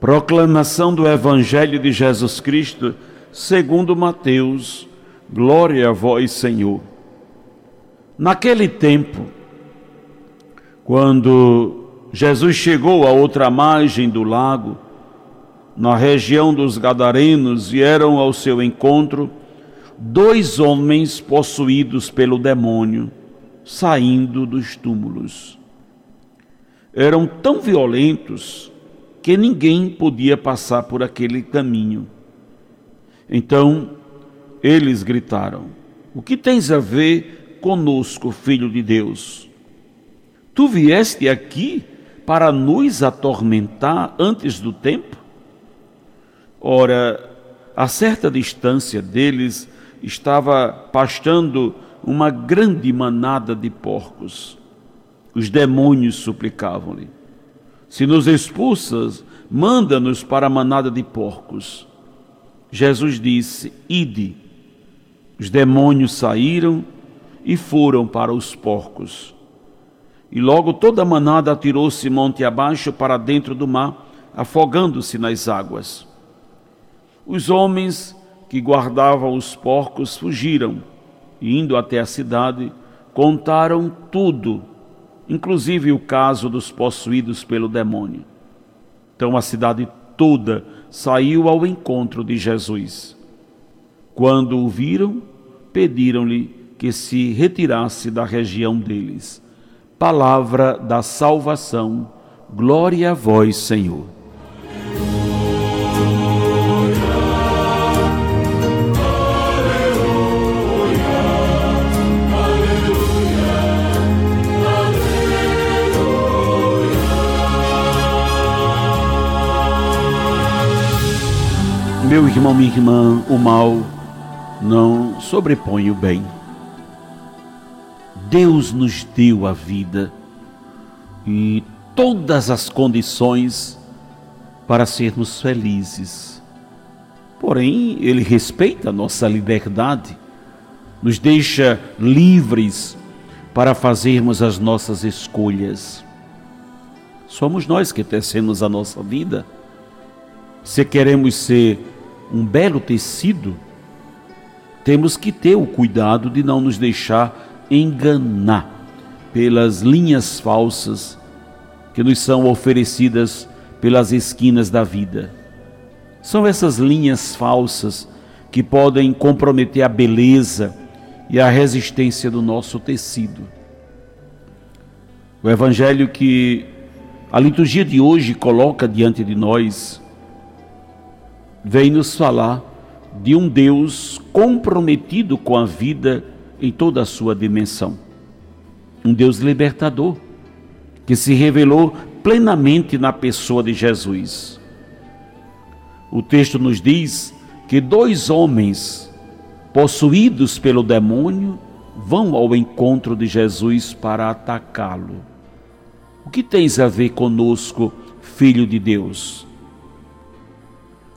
Proclamação do Evangelho de Jesus Cristo, segundo Mateus. Glória a vós, Senhor. Naquele tempo, quando Jesus chegou à outra margem do lago, na região dos Gadarenos, vieram ao seu encontro dois homens possuídos pelo demônio saindo dos túmulos. Eram tão violentos que ninguém podia passar por aquele caminho. Então eles gritaram: O que tens a ver conosco, filho de Deus? Tu vieste aqui para nos atormentar antes do tempo? Ora, a certa distância deles estava pastando uma grande manada de porcos. Os demônios suplicavam-lhe: Se nos expulsas, manda-nos para a manada de porcos. Jesus disse: Ide. Os demônios saíram e foram para os porcos. E logo toda a manada atirou-se monte abaixo para dentro do mar, afogando-se nas águas. Os homens que guardavam os porcos fugiram e indo até a cidade, contaram tudo, inclusive o caso dos possuídos pelo demônio. Então a cidade toda saiu ao encontro de Jesus. Quando o viram, pediram-lhe que se retirasse da região deles. Palavra da salvação, glória a vós, Senhor. Meu irmão, minha irmã, o mal não sobrepõe o bem. Deus nos deu a vida e todas as condições para sermos felizes. Porém, Ele respeita a nossa liberdade, nos deixa livres para fazermos as nossas escolhas. Somos nós que tecemos a nossa vida. Se queremos ser um belo tecido, temos que ter o cuidado de não nos deixar enganar pelas linhas falsas que nos são oferecidas pelas esquinas da vida. São essas linhas falsas que podem comprometer a beleza e a resistência do nosso tecido. O evangelho que a liturgia de hoje coloca diante de nós vem nos falar de um Deus comprometido com a vida em toda a sua dimensão. Um Deus libertador, que se revelou plenamente na pessoa de Jesus. O texto nos diz que dois homens, possuídos pelo demônio, vão ao encontro de Jesus para atacá-lo. O que tens a ver conosco, filho de Deus?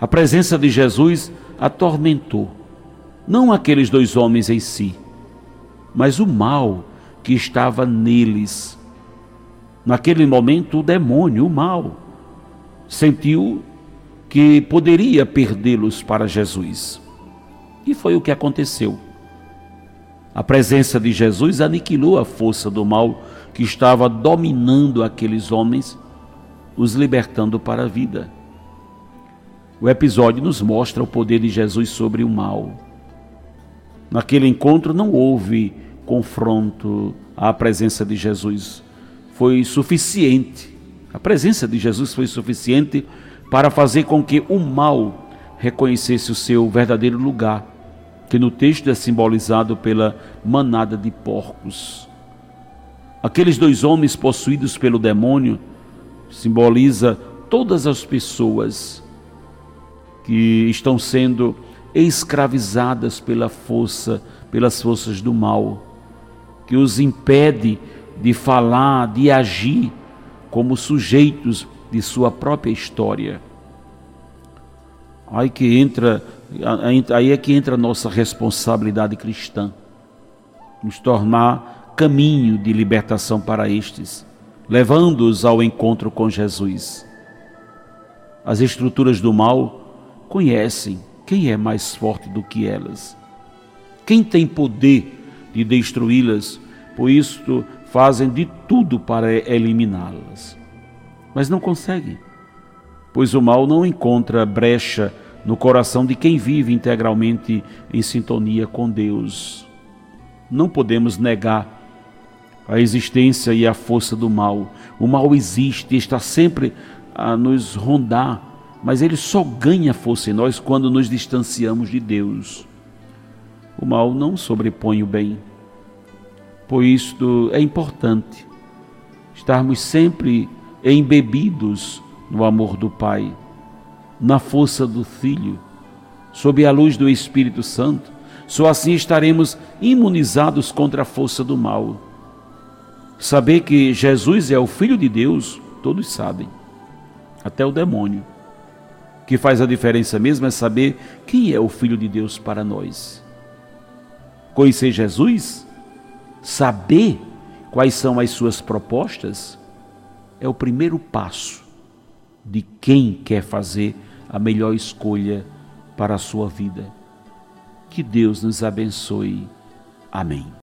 A presença de Jesus atormentou, não aqueles dois homens em si, mas o mal que estava neles. Naquele momento, o demônio, o mal, sentiu que poderia perdê-los para Jesus. E foi o que aconteceu. A presença de Jesus aniquilou a força do mal que estava dominando aqueles homens, os libertando para a vida. O episódio nos mostra o poder de Jesus sobre o mal. Naquele encontro não houve confronto à presença de Jesus. Foi suficiente. A presença de Jesus foi suficiente para fazer com que o mal reconhecesse o seu verdadeiro lugar, que no texto é simbolizado pela manada de porcos. Aqueles dois homens possuídos pelo demônio simboliza todas as pessoas que estão sendo escravizadas pela força, pelas forças do mal, que os impede de falar, de agir como sujeitos de sua própria história. Aí que entra, aí é que entra a nossa responsabilidade cristã, nos tornar caminho de libertação para estes, levando-os ao encontro com Jesus. As estruturas do mal conhecem quem é mais forte do que elas. Quem tem poder de destruí-las, por isso fazem de tudo para eliminá-las. Mas não conseguem, pois o mal não encontra brecha no coração de quem vive integralmente em sintonia com Deus. Não podemos negar a existência e a força do mal. O mal existe e está sempre a nos rondar, mas ele só ganha força em nós quando nos distanciamos de Deus. O mal não sobrepõe o bem. Por isto é importante estarmos sempre embebidos no amor do Pai, na força do Filho, sob a luz do Espírito Santo. Só assim estaremos imunizados contra a força do mal. Saber que Jesus é o Filho de Deus, todos sabem até o demônio. Que faz a diferença mesmo é saber quem é o Filho de Deus para nós. Conhecer Jesus, saber quais são as suas propostas, é o primeiro passo de quem quer fazer a melhor escolha para a sua vida. Que Deus nos abençoe. Amém.